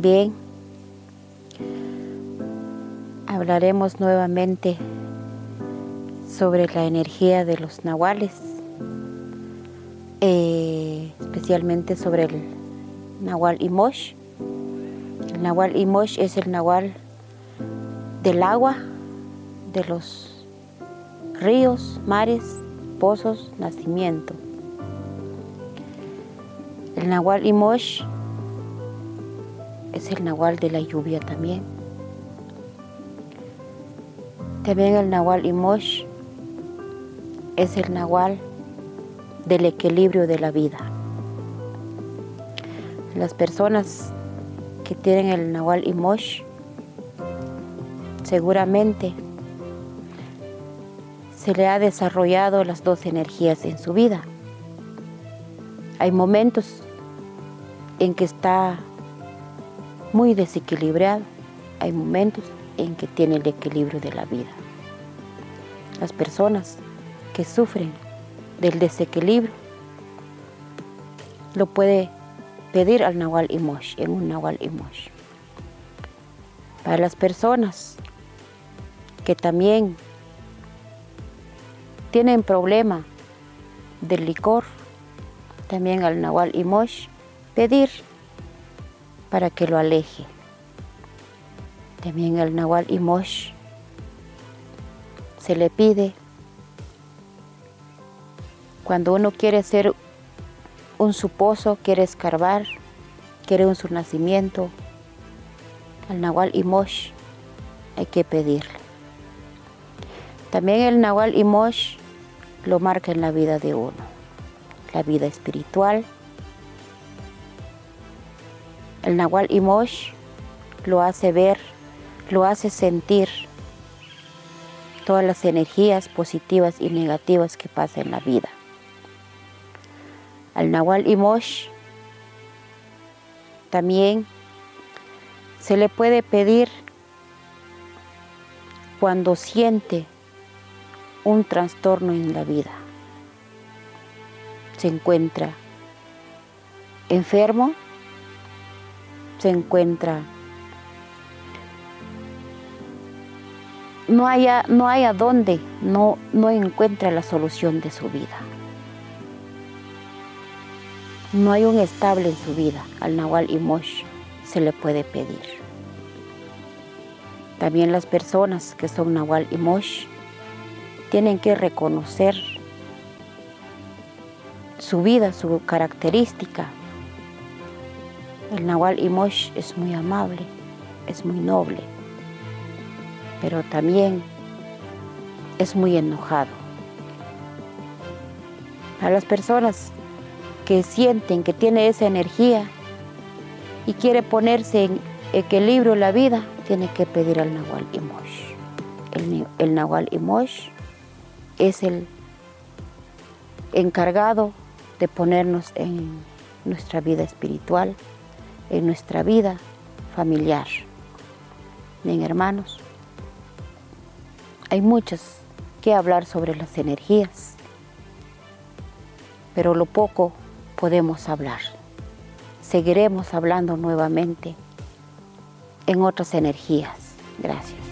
Bien, hablaremos nuevamente sobre la energía de los nahuales, eh, especialmente sobre el nahual Imosh. El nahual Imosh es el nahual del agua, de los ríos, mares, pozos, nacimiento. El nahual Imosh es el nahual de la lluvia también. También el nahual Imosh es el nahual del equilibrio de la vida. Las personas que tienen el nahual Imosh seguramente se le ha desarrollado las dos energías en su vida. Hay momentos en que está muy desequilibrado, hay momentos en que tiene el equilibrio de la vida. Las personas que sufren del desequilibrio lo puede pedir al Nahual Imosh, en un Nahual Imosh. Para las personas que también tienen problema del licor, también al Nahual Imosh, pedir para que lo aleje. También al Nahual Imosh se le pide cuando uno quiere ser un suposo, quiere escarbar, quiere un su nacimiento, al Nahual Imosh hay que pedirle. También el Nahual Imosh lo marca en la vida de uno, la vida espiritual. El Nahual Imosh lo hace ver, lo hace sentir todas las energías positivas y negativas que pasan en la vida. Al Nahual Imosh también se le puede pedir cuando siente un trastorno en la vida. Se encuentra enfermo, se encuentra no haya no dónde no no encuentra la solución de su vida. No hay un estable en su vida. Al Nahual Imosh se le puede pedir. También las personas que son Nahual Imosh tienen que reconocer su vida, su característica. El Nahual Imosh es muy amable, es muy noble, pero también es muy enojado. A las personas que sienten que tiene esa energía y quiere ponerse en equilibrio la vida, tiene que pedir al Nahual Imosh. El, el Nahual Imosh es el encargado de ponernos en nuestra vida espiritual, en nuestra vida familiar. Bien, hermanos, hay muchas que hablar sobre las energías, pero lo poco podemos hablar. Seguiremos hablando nuevamente en otras energías. Gracias.